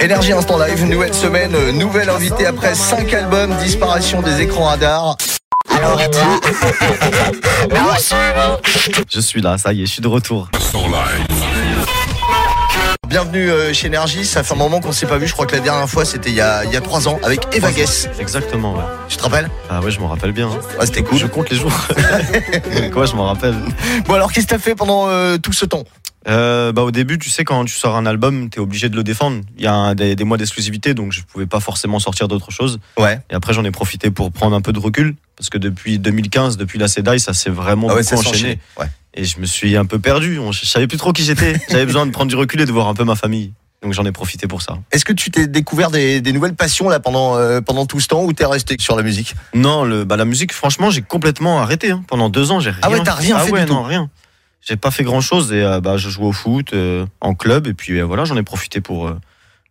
Énergie Instant Live, nouvelle semaine, euh, nouvelle invitée après 5 albums, disparition des écrans radars. Je suis là, ça y est, je suis de retour. Bienvenue euh, chez Énergie, ça fait un moment qu'on s'est pas vu, je crois que la dernière fois c'était il y a, il y a 3 ans avec Eva Guess. Exactement, ouais. Tu te rappelles? Ah ouais, je m'en rappelle bien. Ouais, c'était cool. Je compte les jours. Quoi, je m'en rappelle. Bon alors qu'est-ce que t'as fait pendant euh, tout ce temps? Euh, bah, au début, tu sais, quand tu sors un album, t'es obligé de le défendre. Il y a un- des, des mois d'exclusivité, donc je pouvais pas forcément sortir d'autre chose. Ouais. Et après, j'en ai profité pour prendre un peu de recul. Parce que depuis 2015, depuis la CEDAI, ça s'est vraiment Ah ouais, beaucoup enchaîné. Ouais. Et je me suis un peu perdu. On- Je savais plus trop qui j'étais. J'avais besoin de prendre du recul et de voir un peu ma famille. Donc j'en ai profité pour ça. Est-ce que tu t'es découvert des, des nouvelles passions là pendant, euh, pendant tout ce temps ou t'es resté sur la musique? Non, le, bah, la musique, franchement, j'ai complètement arrêté. hein. Pendant deux ans, j'ai rien. Ah ouais, t'as rien ah fait ouais, du non, rien. J'ai pas fait grand chose et euh, bah, je jouais au foot euh, en club et puis euh, voilà, j'en ai profité pour euh,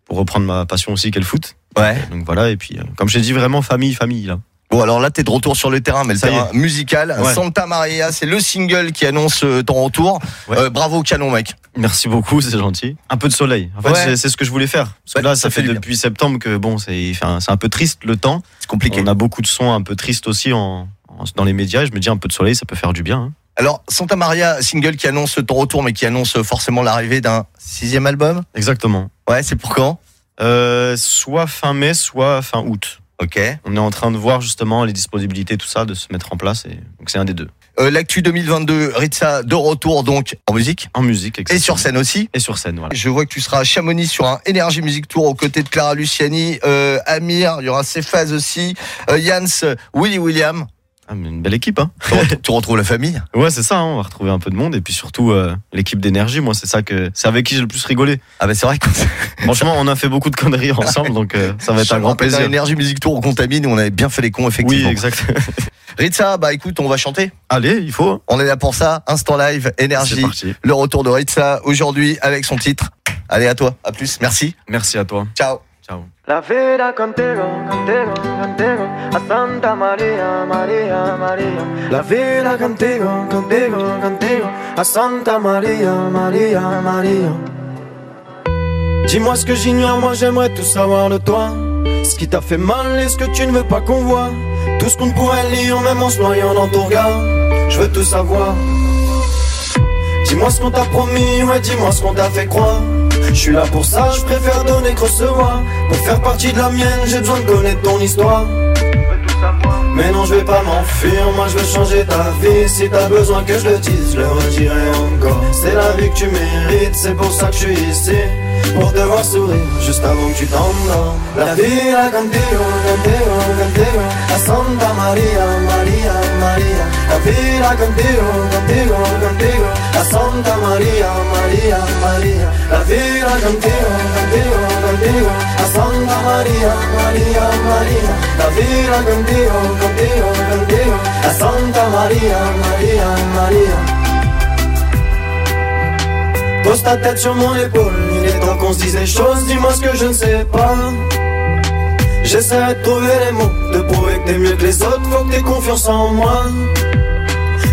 pour reprendre ma passion aussi qu'est le foot. Ouais. Donc voilà et puis comme j'ai dit vraiment famille famille là. Bon alors là t'es de retour sur le terrain, mais le Ça terrain musical. Ouais. Santa Maria, c'est le single qui annonce ton retour. Ouais. Euh, bravo canon mec. Merci beaucoup, c'est gentil. Un peu de soleil. En fait, Ouais. c'est- ce que je voulais faire. Parce que là, ça ça, fait depuis septembre que bon, c'est c'est un peu triste le temps. C'est compliqué. On a beaucoup de sons un peu tristes aussi en, en- dans les médias. Je me dis un peu de soleil, ça peut faire du bien. hein. Alors Santa Maria, single qui annonce ton retour, mais qui annonce forcément l'arrivée d'un sixième album? Exactement. Ouais, c'est pour quand? Euh, soit fin mai, soit fin août. Ok. On est en train de voir justement les disponibilités, tout ça, de se mettre en place. Et donc c'est un des deux. Euh, L'actu 2022, Ritza de retour donc en musique En musique, et exactement. sur scène aussi. Et sur scène, voilà. Je vois que tu seras à Chamonix sur un Energy Music Tour aux côtés de Clara Luciani, euh, Amir, il y aura Cephas aussi, euh, Jans, Willy William. Ah, mais une belle équipe, hein. Tu retrouves- la famille? Ouais, c'est ça. hein, on va retrouver un peu de monde et puis surtout euh, l'équipe d'énergie. Moi, c'est ça que c'est avec qui j'ai le plus rigolé. Ah bah c'est vrai que Franchement, on a fait beaucoup de conneries ensemble, donc euh, ça va être un grand plaisir. Energy Music Tour on contamine, on avait bien fait les cons effectivement. Oui, exact. Ritza, bah écoute, on va chanter. Allez, il faut. On est là pour ça. Instant live, parti. Le retour de Ritza aujourd'hui avec son titre. Allez à toi, à plus, merci. Merci à toi. Ciao. La vida contigo, contigo, contigo, a Santa María, María, María. La vida contigo, contigo, contigo, a Santa María, María, María. Dis-moi ce que j'ignore, moi j'aimerais tout savoir de toi. Ce qui t'a fait mal et ce que tu ne veux pas qu'on voit. Tout ce qu'on pourrait lire, même en se noyant dans ton regard. Je veux tout savoir. Dis-moi ce qu'on t'a promis, ouais, dis-moi ce qu'on t'a fait croire. Je suis là pour ça, je préfère donner que recevoir. Pour faire partie de la mienne, j'ai besoin de connaître ton histoire. Mais non, je vais pas m'enfuir, moi je veux changer ta vie. Si t'as besoin que je le dise, je le redirai encore. C'est la vie que tu mérites, c'est pour ça que je suis ici. Pour te voir sourire, juste avant que tu t'endormes. La vie, la contigo, contigo, contigo. A Santa Maria, Maria, Maria. La. A Santa Maria, Maria, Maria. La vie, la contigo, contigo, contigo. A Santa Maria, Maria, Maria. La vie, la contigo, contigo, contigo. A Santa Maria, Maria, Maria. Pose ta tête sur mon épaule, il est temps qu'on se dise les choses, dis-moi ce que je ne sais pas. J'essaierai de trouver les mots, de prouver que t'es mieux que les autres, faut que t'aies confiance en moi.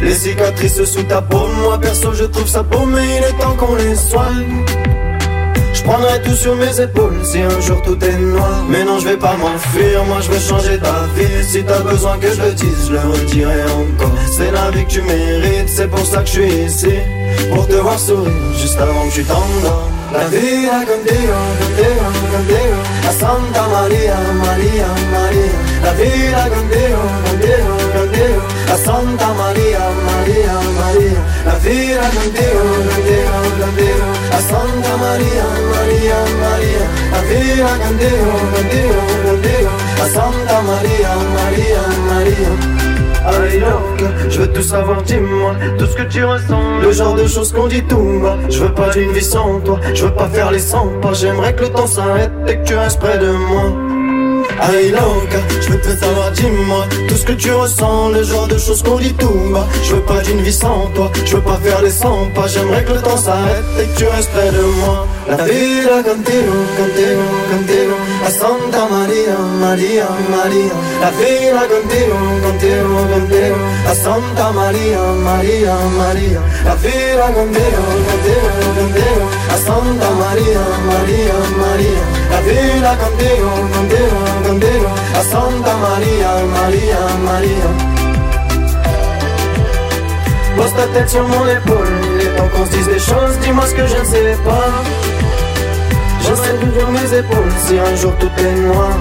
Les cicatrices sous ta peau, moi perso je trouve ça beau, mais il est temps qu'on les soigne. Je prendrai tout sur mes épaules si un jour tout est noir. Mais non, je vais pas m'enfuir, moi je veux changer ta vie. Si t'as besoin que je le dise, je le redirai encore. C'est la vie que tu mérites, c'est pour ça que je suis ici. Pour te voir sourire, juste avant que tu t'endormes. La vida contigo, contigo, contigo. A Santa Maria, Maria, Maria. La vida contigo, contigo, Maria, Maria, Maria. Je veux tout savoir, dis-moi tout ce que tu ressens. Le genre de choses qu'on dit tout bas. Je veux pas d'une vie sans toi, je veux pas faire les 100 pas. J'aimerais que le temps s'arrête et que tu restes près de moi. Allez loca, je veux tout savoir, dis-moi tout ce que tu ressens, le genre de choses qu'on dit tout bas. Je veux pas d'une vie sans toi, je veux pas faire les 100 pas. J'aimerais que le temps s'arrête et que tu restes près de moi. La vida contigo, contigo, contigo, a Santa Maria, Maria, Maria. La vida contigo, contigo, contigo, a Santa Maria, Maria, Maria. La vida contigo, contigo, contigo, a Santa Maria, Maria, là contigo, contigo, contigo A Santa Maria, Maria, Maria. Pose ta tête sur mon épaule Il est temps qu'on se dise des choses Dis-moi ce que je ne sais pas J'essaie d'ouvrir mes épaules Si un jour tout est noir